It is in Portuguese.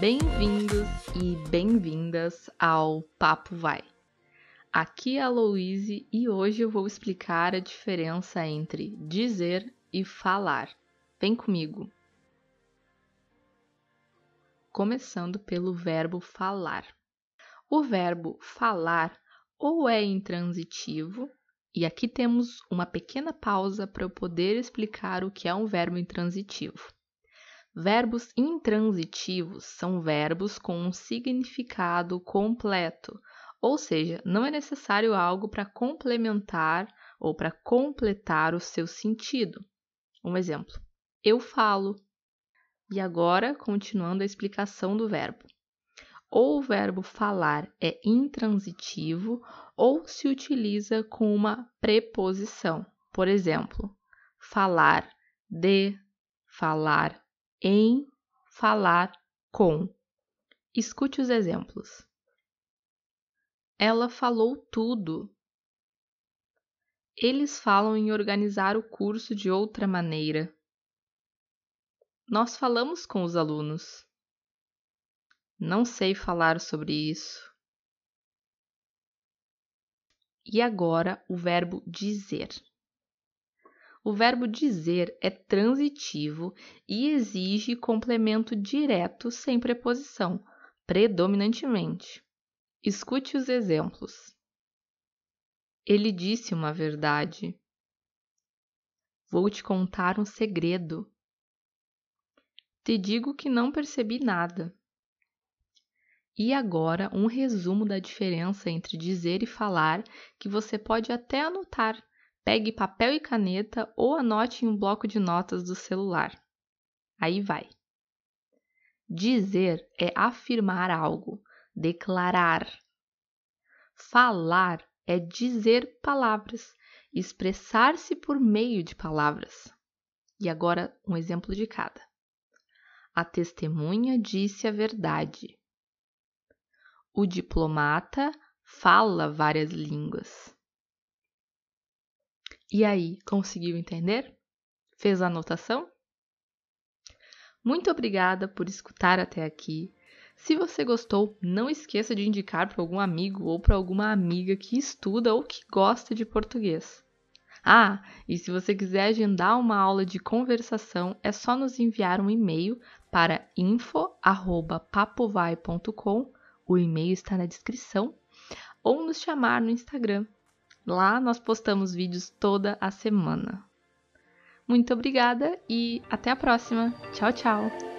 Bem-vindos e bem-vindas ao Papo Vai. Aqui é a Louise e hoje eu vou explicar a diferença entre dizer e falar. Vem comigo. Começando pelo verbo falar. O verbo falar ou é intransitivo, e aqui temos uma pequena pausa para eu poder explicar o que é um verbo intransitivo. Verbos intransitivos são verbos com um significado completo, ou seja, não é necessário algo para complementar ou para completar o seu sentido. Um exemplo: eu falo. E agora, continuando a explicação do verbo. Ou o verbo falar é intransitivo ou se utiliza com uma preposição. Por exemplo, falar de, falar em, falar com. Escute os exemplos. Ela falou tudo. Eles falam em organizar o curso de outra maneira. Nós falamos com os alunos. Não sei falar sobre isso. E agora o verbo dizer. O verbo dizer é transitivo e exige complemento direto sem preposição, predominantemente. Escute os exemplos. Ele disse uma verdade. Vou te contar um segredo. Te digo que não percebi nada. E agora um resumo da diferença entre dizer e falar que você pode até anotar Pegue papel e caneta ou anote em um bloco de notas do celular. Aí vai. Dizer é afirmar algo, declarar. Falar é dizer palavras, expressar-se por meio de palavras. E agora um exemplo de cada. A testemunha disse a verdade. O diplomata fala várias línguas. E aí, conseguiu entender? Fez a anotação? Muito obrigada por escutar até aqui. Se você gostou, não esqueça de indicar para algum amigo ou para alguma amiga que estuda ou que gosta de português. Ah, e se você quiser agendar uma aula de conversação, é só nos enviar um e-mail para info@papovai.com. O e-mail está na descrição ou nos chamar no Instagram Lá nós postamos vídeos toda a semana. Muito obrigada e até a próxima. Tchau, tchau!